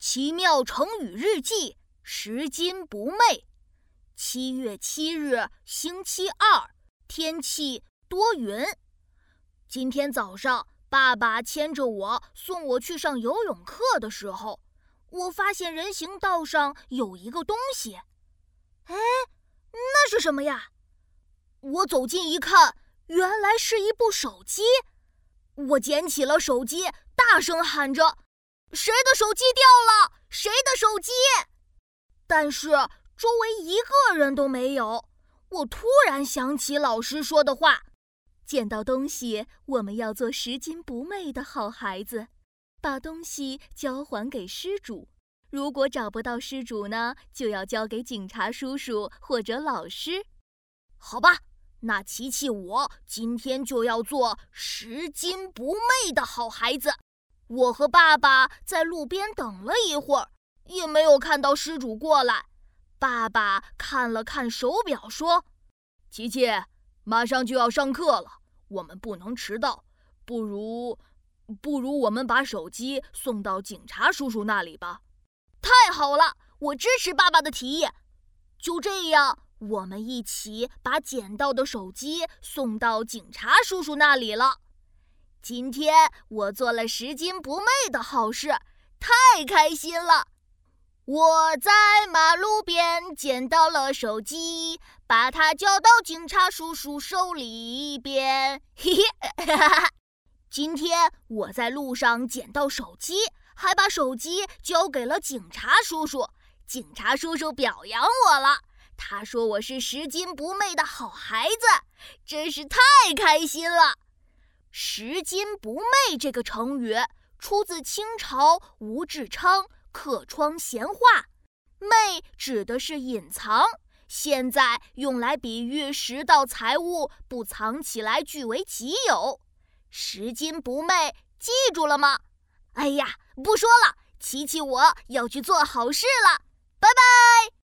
奇妙成语日记：拾金不昧。七月七日，星期二，天气多云。今天早上，爸爸牵着我送我去上游泳课的时候，我发现人行道上有一个东西。哎，那是什么呀？我走近一看，原来是一部手机。我捡起了手机，大声喊着。谁的手机掉了？谁的手机？但是周围一个人都没有。我突然想起老师说的话：捡到东西，我们要做拾金不昧的好孩子，把东西交还给失主。如果找不到失主呢，就要交给警察叔叔或者老师。好吧，那琪琪我今天就要做拾金不昧的好孩子。我和爸爸在路边等了一会儿，也没有看到失主过来。爸爸看了看手表，说：“琪琪，马上就要上课了，我们不能迟到。不如，不如我们把手机送到警察叔叔那里吧。”太好了，我支持爸爸的提议。就这样，我们一起把捡到的手机送到警察叔叔那里了。今天我做了拾金不昧的好事，太开心了！我在马路边捡到了手机，把它交到警察叔叔手里边。嘿嘿，哈哈！今天我在路上捡到手机，还把手机交给了警察叔叔。警察叔叔表扬我了，他说我是拾金不昧的好孩子，真是太开心了。拾金不昧这个成语出自清朝吴志昌《客窗闲话》，昧指的是隐藏，现在用来比喻拾到财物不藏起来据为己有。拾金不昧，记住了吗？哎呀，不说了，琪琪我要去做好事了，拜拜。